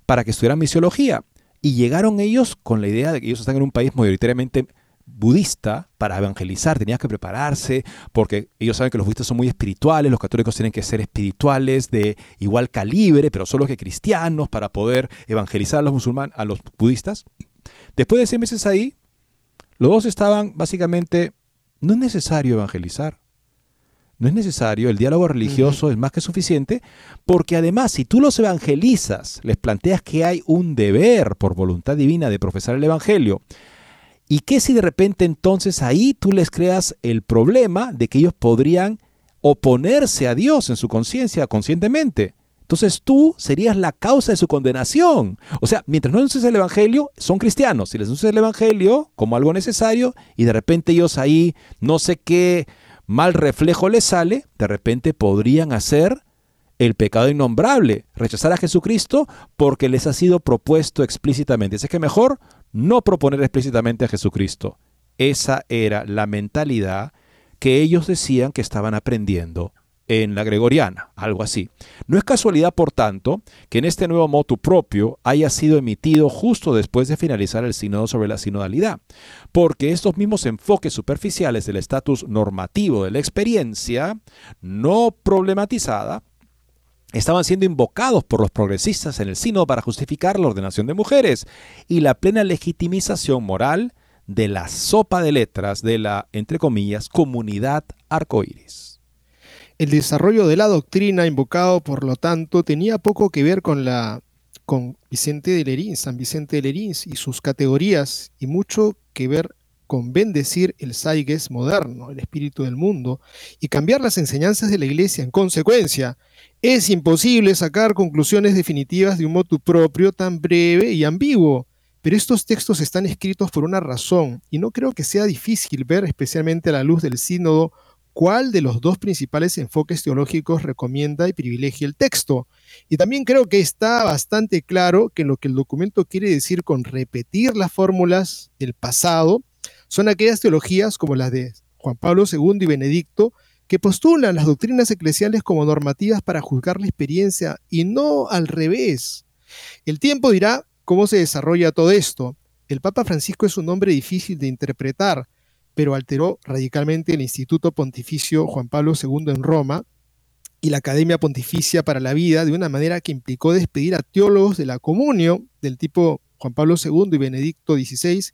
para que estudiaran misiología. Y llegaron ellos con la idea de que ellos están en un país mayoritariamente budista para evangelizar, tenían que prepararse, porque ellos saben que los budistas son muy espirituales, los católicos tienen que ser espirituales de igual calibre, pero solo que cristianos, para poder evangelizar a los musulmanes, a los budistas. Después de seis meses ahí, los dos estaban básicamente no es necesario evangelizar. No es necesario, el diálogo religioso es más que suficiente, porque además si tú los evangelizas, les planteas que hay un deber por voluntad divina de profesar el Evangelio, y que si de repente entonces ahí tú les creas el problema de que ellos podrían oponerse a Dios en su conciencia conscientemente. Entonces tú serías la causa de su condenación. O sea, mientras no anuncias el Evangelio, son cristianos. Si les anuncias el Evangelio como algo necesario y de repente ellos ahí no sé qué mal reflejo les sale, de repente podrían hacer el pecado innombrable, rechazar a Jesucristo porque les ha sido propuesto explícitamente. Así que mejor no proponer explícitamente a Jesucristo. Esa era la mentalidad que ellos decían que estaban aprendiendo en la gregoriana, algo así. No es casualidad, por tanto, que en este nuevo motu propio haya sido emitido justo después de finalizar el sínodo sobre la sinodalidad, porque estos mismos enfoques superficiales del estatus normativo de la experiencia, no problematizada, estaban siendo invocados por los progresistas en el sínodo para justificar la ordenación de mujeres y la plena legitimización moral de la sopa de letras de la, entre comillas, comunidad arcoíris. El desarrollo de la doctrina invocado, por lo tanto, tenía poco que ver con la con Vicente de Lerins, San Vicente de Lerins y sus categorías, y mucho que ver con bendecir el Saiges moderno, el espíritu del mundo, y cambiar las enseñanzas de la Iglesia en consecuencia. Es imposible sacar conclusiones definitivas de un motu propio tan breve y ambiguo, pero estos textos están escritos por una razón, y no creo que sea difícil ver, especialmente a la luz del sínodo, cuál de los dos principales enfoques teológicos recomienda y privilegia el texto. Y también creo que está bastante claro que lo que el documento quiere decir con repetir las fórmulas del pasado son aquellas teologías como las de Juan Pablo II y Benedicto, que postulan las doctrinas eclesiales como normativas para juzgar la experiencia y no al revés. El tiempo dirá cómo se desarrolla todo esto. El Papa Francisco es un hombre difícil de interpretar, pero alteró radicalmente el Instituto Pontificio Juan Pablo II en Roma y la Academia Pontificia para la Vida de una manera que implicó despedir a teólogos de la comunión del tipo Juan Pablo II y Benedicto XVI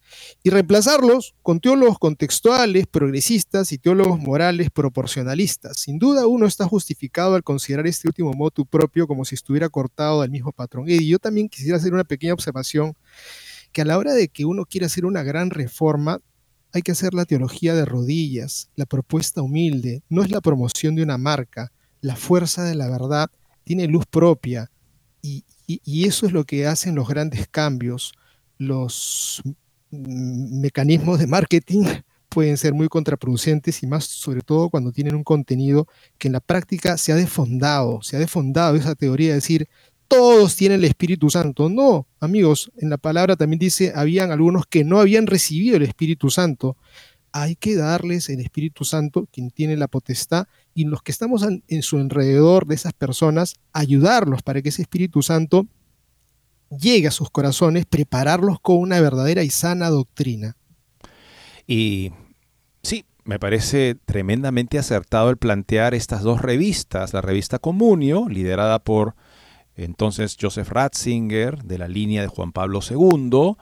y reemplazarlos con teólogos contextuales, progresistas y teólogos morales proporcionalistas. Sin duda uno está justificado al considerar este último motu propio como si estuviera cortado del mismo patrón. Y yo también quisiera hacer una pequeña observación que a la hora de que uno quiera hacer una gran reforma, hay que hacer la teología de rodillas, la propuesta humilde, no es la promoción de una marca, la fuerza de la verdad tiene luz propia y, eso es lo que hacen los grandes cambios. Los mecanismos de marketing pueden ser muy contraproducentes y más sobre todo cuando tienen un contenido que en la práctica se ha defondado, se ha defondado esa teoría de decir todos tienen el Espíritu Santo. No, amigos, en la palabra también dice, habían algunos que no habían recibido el Espíritu Santo. Hay que darles el Espíritu Santo, quien tiene la potestad, y los que estamos en, su alrededor de esas personas, ayudarlos para que ese Espíritu Santo llegue a sus corazones, prepararlos con una verdadera y sana doctrina. Y sí, me parece tremendamente acertado el plantear estas dos revistas, la revista Comunio, liderada por entonces Joseph Ratzinger, de la línea de Juan Pablo II,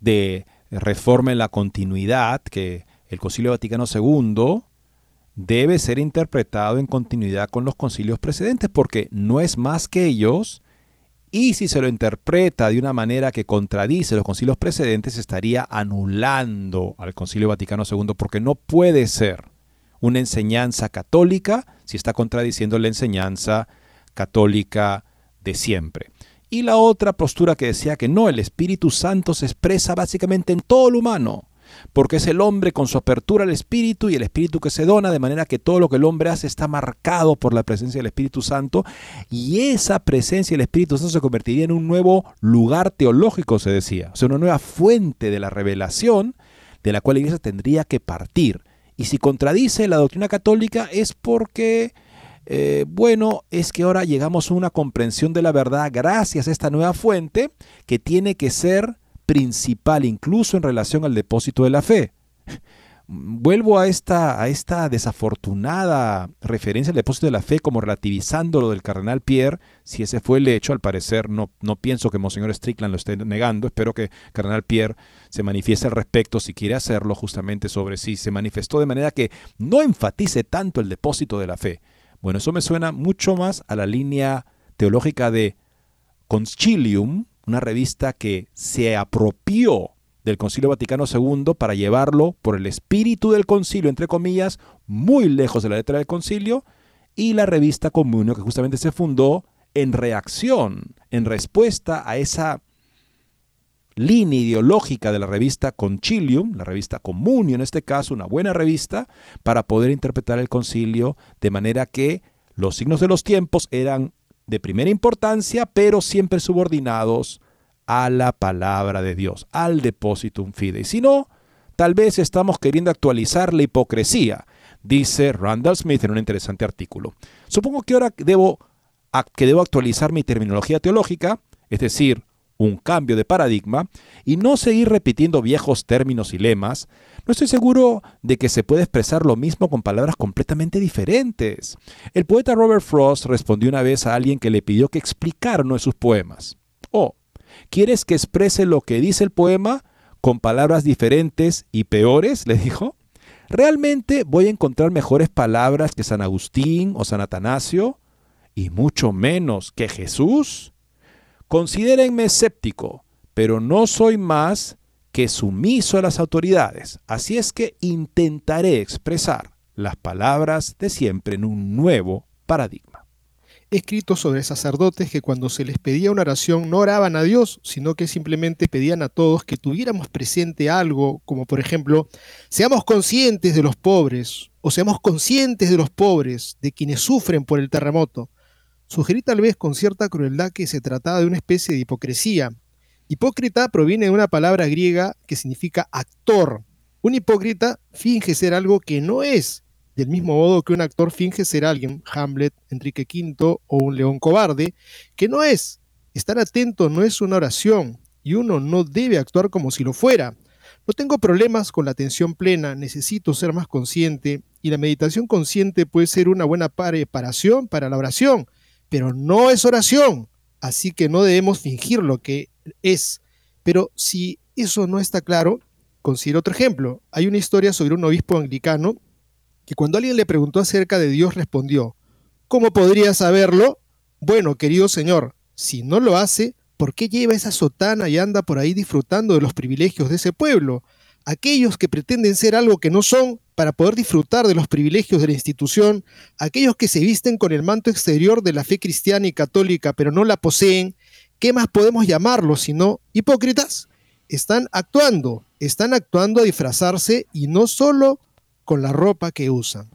de reforma en la continuidad, que el Concilio Vaticano II debe ser interpretado en continuidad con los concilios precedentes, porque no es más que ellos, y si se lo interpreta de una manera que contradice los concilios precedentes, estaría anulando al Concilio Vaticano II, porque no puede ser una enseñanza católica si está contradiciendo la enseñanza católica de siempre. Y la otra postura que decía que no, el Espíritu Santo se expresa básicamente en todo lo humano, porque es el hombre con su apertura al Espíritu y el Espíritu que se dona, de manera que todo lo que el hombre hace está marcado por la presencia del Espíritu Santo, y esa presencia del Espíritu Santo se convertiría en un nuevo lugar teológico, se decía, o sea, una nueva fuente de la revelación de la cual la iglesia tendría que partir. Y si contradice la doctrina católica es porque eh, bueno es que ahora llegamos a una comprensión de la verdad gracias a esta nueva fuente que tiene que ser principal incluso en relación al depósito de la fe. Vuelvo a esta, a esta desafortunada referencia al depósito de la fe como relativizando lo del cardenal Pierre, si ese fue el hecho, al parecer no, no pienso que Monseñor Strickland lo esté negando, espero que cardenal Pierre se manifieste al respecto si quiere hacerlo justamente sobre si se manifestó de manera que no enfatice tanto el depósito de la fe, bueno, eso me suena mucho más a la línea teológica de Concilium, una revista que se apropió del Concilio Vaticano II para llevarlo por el espíritu del concilio, entre comillas, muy lejos de la letra del concilio, y la revista Comunio, que justamente se fundó en reacción, en respuesta a esa línea ideológica de la revista Concilium, la revista Comunio en este caso, una buena revista, para poder interpretar el concilio de manera que los signos de los tiempos eran de primera importancia, pero siempre subordinados a la palabra de Dios, al depositum fidei. Si no, tal vez estamos queriendo actualizar la hipocresía dice Randall Smith en un interesante artículo. Supongo que ahora debo, que debo actualizar mi terminología teológica, es decir, un cambio de paradigma, y no seguir repitiendo viejos términos y lemas, no estoy seguro de que se pueda expresar lo mismo con palabras completamente diferentes. El poeta Robert Frost respondió una vez a alguien que le pidió que explicara uno de sus poemas. Oh, ¿quieres que exprese lo que dice el poema con palabras diferentes y peores? le dijo. ¿Realmente voy a encontrar mejores palabras que San Agustín o San Atanasio? ¿Y mucho menos que Jesús? Considérenme escéptico, pero no soy más que sumiso a las autoridades. Así es que intentaré expresar las palabras de siempre en un nuevo paradigma. Escrito sobre sacerdotes que cuando se les pedía una oración no oraban a Dios, sino que simplemente pedían a todos que tuviéramos presente algo, como por ejemplo, seamos conscientes de los pobres, o seamos conscientes de los pobres, de quienes sufren por el terremoto. Sugerí tal vez con cierta crueldad que se trataba de una especie de hipocresía. Hipócrita proviene de una palabra griega que significa actor. Un hipócrita finge ser algo que no es, del mismo modo que un actor finge ser alguien, Hamlet, Enrique V o un león cobarde, que no es. Estar atento no es una oración y uno no debe actuar como si lo fuera. No tengo problemas con la atención plena, necesito ser más consciente y la meditación consciente puede ser una buena preparación para la oración pero no es oración, así que no debemos fingir lo que es. Pero si eso no está claro, considero otro ejemplo. Hay una historia sobre un obispo anglicano que cuando alguien le preguntó acerca de Dios respondió, ¿cómo podría saberlo? Bueno, querido señor, si no lo hace, ¿por qué lleva esa sotana y anda por ahí disfrutando de los privilegios de ese pueblo? Aquellos que pretenden ser algo que no son para poder disfrutar de los privilegios de la institución, aquellos que se visten con el manto exterior de la fe cristiana y católica pero no la poseen, ¿qué más podemos llamarlos sino hipócritas? Están actuando, están actuando a disfrazarse y no solo con la ropa que usan.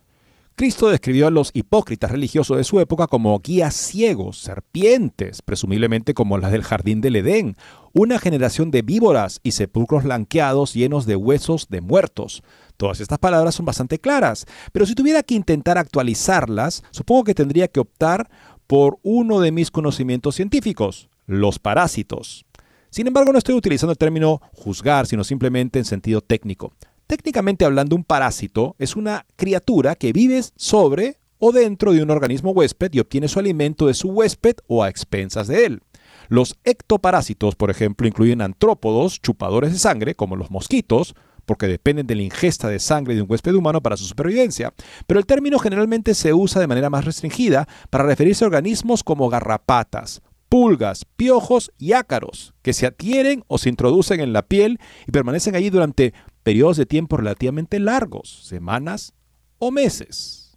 Cristo describió a los hipócritas religiosos de su época como guías ciegos, serpientes, presumiblemente como las del jardín del Edén, una generación de víboras y sepulcros blanqueados llenos de huesos de muertos. Todas estas palabras son bastante claras, pero si tuviera que intentar actualizarlas, supongo que tendría que optar por uno de mis conocimientos científicos, los parásitos. Sin embargo, no estoy utilizando el término juzgar, sino simplemente en sentido técnico. Técnicamente hablando, un parásito es una criatura que vive sobre o dentro de un organismo huésped y obtiene su alimento de su huésped o a expensas de él. Los ectoparásitos, por ejemplo, incluyen antrópodos, chupadores de sangre, como los mosquitos, porque dependen de la ingesta de sangre de un huésped humano para su supervivencia, pero el término generalmente se usa de manera más restringida para referirse a organismos como garrapatas, pulgas, piojos y ácaros, que se adhieren o se introducen en la piel y permanecen allí durante periodos de tiempo relativamente largos, semanas o meses.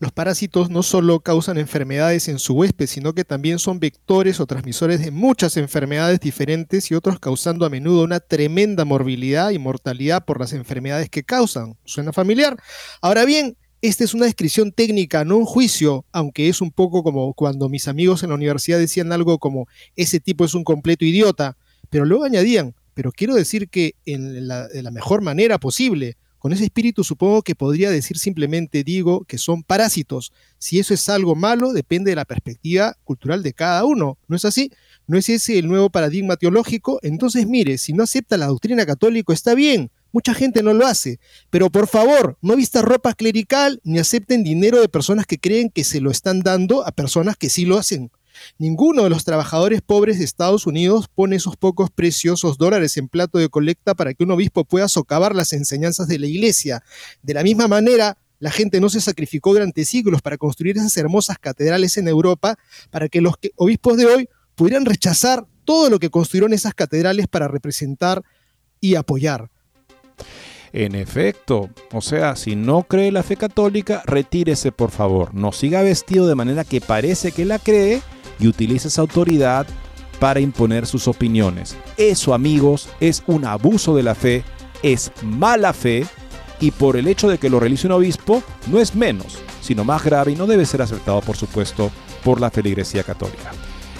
Los parásitos no solo causan enfermedades en su huésped, sino que también son vectores o transmisores de muchas enfermedades diferentes y otros causando a menudo una tremenda morbilidad y mortalidad por las enfermedades que causan. ¿Suena familiar? Ahora bien, esta es una descripción técnica, no un juicio, aunque es un poco como cuando mis amigos en la universidad decían algo como ese tipo es un completo idiota, pero luego añadían, pero quiero decir que en la, de la mejor manera posible. Con ese espíritu supongo que podría decir simplemente digo que son parásitos. Si eso es algo malo, depende de la perspectiva cultural de cada uno. ¿No es así? ¿No es ese el nuevo paradigma teológico? Entonces mire, si no acepta la doctrina católica está bien. Mucha gente no lo hace. Pero por favor, no vista ropa clerical ni acepten dinero de personas que creen que se lo están dando a personas que sí lo hacen. Ninguno de los trabajadores pobres de Estados Unidos pone esos pocos preciosos dólares en plato de colecta para que un obispo pueda socavar las enseñanzas de la iglesia. De la misma manera, la gente no se sacrificó durante siglos para construir esas hermosas catedrales en Europa para que los obispos de hoy pudieran rechazar todo lo que construyeron esas catedrales para representar y apoyar. En efecto, o sea, si no cree la fe católica, retírese por favor. No siga vestido de manera que parece que la cree y utiliza esa autoridad para imponer sus opiniones. Eso, amigos, es un abuso de la fe, es mala fe y por el hecho de que lo realice un obispo no es menos, sino más grave y no debe ser aceptado, por supuesto, por la feligresía católica.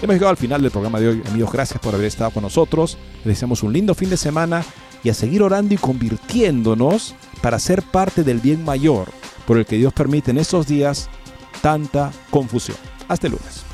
Hemos llegado al final del programa de hoy, amigos, gracias por haber estado con nosotros. Les deseamos un lindo fin de semana y a seguir orando y convirtiéndonos para ser parte del bien mayor, por el que Dios permite en estos días tanta confusión. Hasta el lunes.